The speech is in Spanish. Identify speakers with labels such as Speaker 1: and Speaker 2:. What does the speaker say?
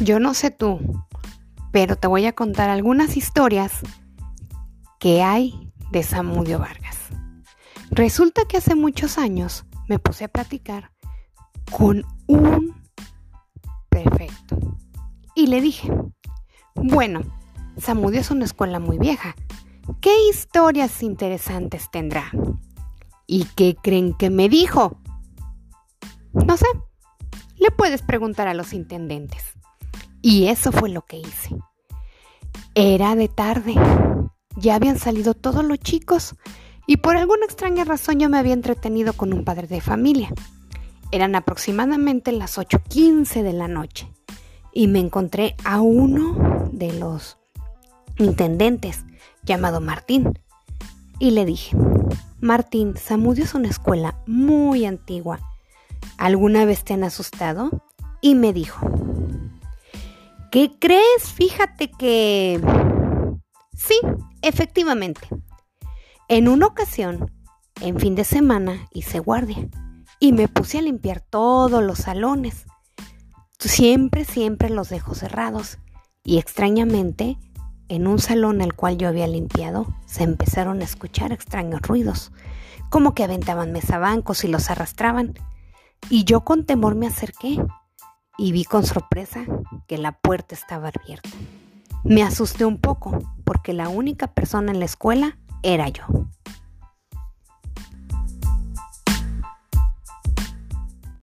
Speaker 1: Yo no sé tú, pero te voy a contar algunas historias que hay de Samudio Vargas. Resulta que hace muchos años me puse a platicar con un prefecto y le dije, bueno, Samudio es una escuela muy vieja. ¿Qué historias interesantes tendrá? ¿Y qué creen que me dijo? No sé. Le puedes preguntar a los intendentes. Y eso fue lo que hice. Era de tarde. Ya habían salido todos los chicos y por alguna extraña razón yo me había entretenido con un padre de familia. Eran aproximadamente las 8.15 de la noche y me encontré a uno de los intendentes llamado Martín y le dije, Martín, Samudio es una escuela muy antigua. ¿Alguna vez te han asustado? Y me dijo, ¿qué crees? Fíjate que... Sí, efectivamente. En una ocasión, en fin de semana, hice guardia y me puse a limpiar todos los salones. Siempre, siempre los dejo cerrados. Y extrañamente, en un salón al cual yo había limpiado, se empezaron a escuchar extraños ruidos, como que aventaban mesabancos y los arrastraban. Y yo con temor me acerqué y vi con sorpresa que la puerta estaba abierta. Me asusté un poco porque la única persona en la escuela era yo.